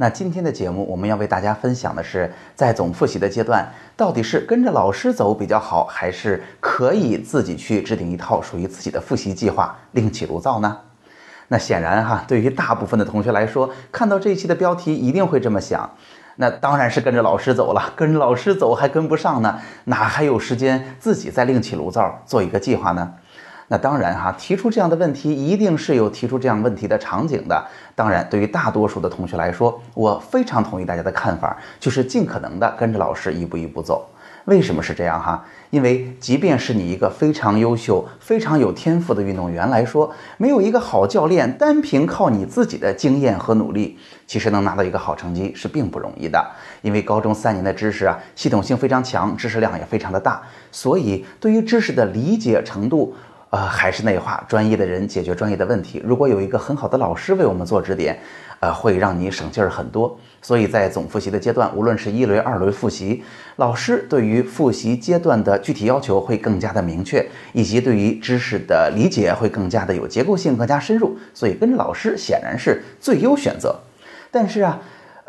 那今天的节目，我们要为大家分享的是，在总复习的阶段，到底是跟着老师走比较好，还是可以自己去制定一套属于自己的复习计划，另起炉灶呢？那显然哈，对于大部分的同学来说，看到这一期的标题，一定会这么想。那当然是跟着老师走了，跟着老师走还跟不上呢，哪还有时间自己再另起炉灶做一个计划呢？那当然哈，提出这样的问题，一定是有提出这样问题的场景的。当然，对于大多数的同学来说，我非常同意大家的看法，就是尽可能的跟着老师一步一步走。为什么是这样哈？因为即便是你一个非常优秀、非常有天赋的运动员来说，没有一个好教练，单凭靠你自己的经验和努力，其实能拿到一个好成绩是并不容易的。因为高中三年的知识啊，系统性非常强，知识量也非常的大，所以对于知识的理解程度。呃，还是那话，专业的人解决专业的问题。如果有一个很好的老师为我们做指点，呃，会让你省劲儿很多。所以在总复习的阶段，无论是一轮、二轮复习，老师对于复习阶段的具体要求会更加的明确，以及对于知识的理解会更加的有结构性、更加深入。所以跟着老师显然是最优选择。但是啊，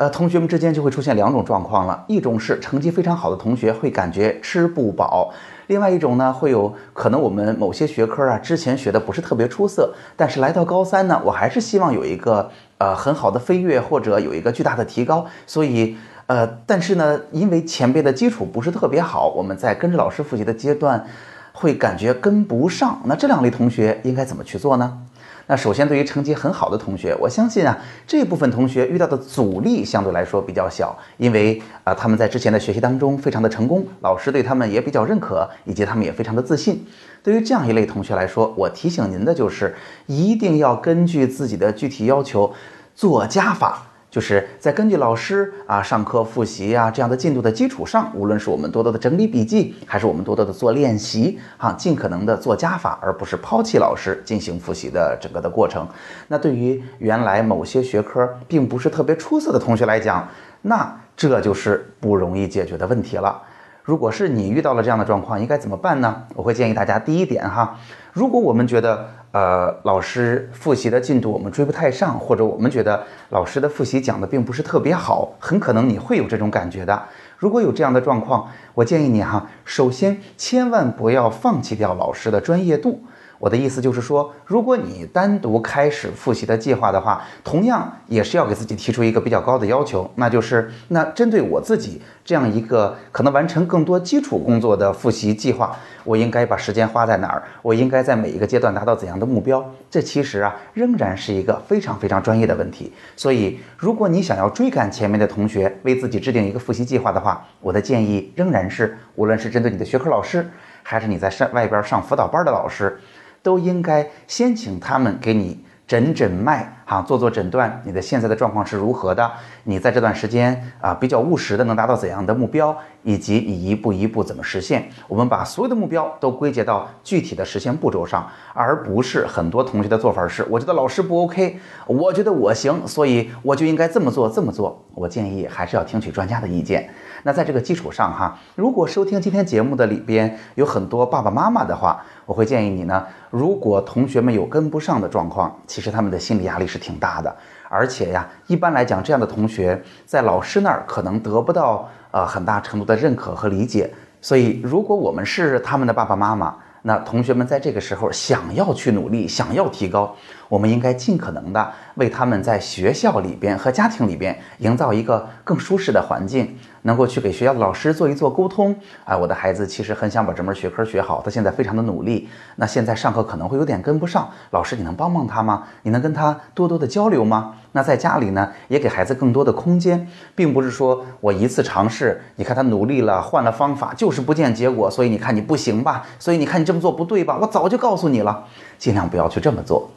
呃，同学们之间就会出现两种状况了：一种是成绩非常好的同学会感觉吃不饱。另外一种呢，会有可能我们某些学科啊，之前学的不是特别出色，但是来到高三呢，我还是希望有一个呃很好的飞跃或者有一个巨大的提高，所以呃，但是呢，因为前辈的基础不是特别好，我们在跟着老师复习的阶段，会感觉跟不上。那这两类同学应该怎么去做呢？那首先，对于成绩很好的同学，我相信啊，这部分同学遇到的阻力相对来说比较小，因为啊，他们在之前的学习当中非常的成功，老师对他们也比较认可，以及他们也非常的自信。对于这样一类同学来说，我提醒您的就是，一定要根据自己的具体要求做加法。就是在根据老师啊上课复习啊这样的进度的基础上，无论是我们多多的整理笔记，还是我们多多的做练习啊，尽可能的做加法，而不是抛弃老师进行复习的整个的过程。那对于原来某些学科并不是特别出色的同学来讲，那这就是不容易解决的问题了。如果是你遇到了这样的状况，应该怎么办呢？我会建议大家第一点哈，如果我们觉得。呃，老师复习的进度我们追不太上，或者我们觉得老师的复习讲的并不是特别好，很可能你会有这种感觉的。如果有这样的状况，我建议你哈，首先千万不要放弃掉老师的专业度。我的意思就是说，如果你单独开始复习的计划的话，同样也是要给自己提出一个比较高的要求，那就是那针对我自己这样一个可能完成更多基础工作的复习计划，我应该把时间花在哪儿？我应该在每一个阶段达到怎样的目标？这其实啊，仍然是一个非常非常专业的问题。所以，如果你想要追赶前面的同学，为自己制定一个复习计划的话，我的建议仍然是，无论是针对你的学科老师，还是你在上外边上辅导班的老师。都应该先请他们给你诊诊脉，哈，做做诊断，你的现在的状况是如何的？你在这段时间啊，比较务实的能达到怎样的目标，以及你一步一步怎么实现？我们把所有的目标都归结到具体的实现步骤上，而不是很多同学的做法是：我觉得老师不 OK，我觉得我行，所以我就应该这么做这么做。我建议还是要听取专家的意见。那在这个基础上哈，如果收听今天节目的里边有很多爸爸妈妈的话，我会建议你呢，如果同学们有跟不上的状况，其实他们的心理压力是挺大的，而且呀，一般来讲，这样的同学在老师那儿可能得不到呃很大程度的认可和理解，所以如果我们是他们的爸爸妈妈。那同学们在这个时候想要去努力，想要提高，我们应该尽可能的为他们在学校里边和家庭里边营造一个更舒适的环境，能够去给学校的老师做一做沟通。啊，我的孩子其实很想把这门学科学好，他现在非常的努力。那现在上课可能会有点跟不上，老师你能帮帮他吗？你能跟他多多的交流吗？那在家里呢，也给孩子更多的空间，并不是说我一次尝试，你看他努力了，换了方法，就是不见结果，所以你看你不行吧？所以你看你这么做不对吧？我早就告诉你了，尽量不要去这么做。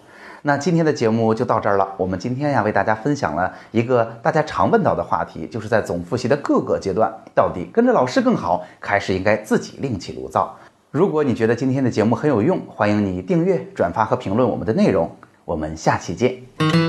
那今天的节目就到这儿了。我们今天呀，为大家分享了一个大家常问到的话题，就是在总复习的各个阶段，到底跟着老师更好，还是应该自己另起炉灶？如果你觉得今天的节目很有用，欢迎你订阅、转发和评论我们的内容。我们下期见。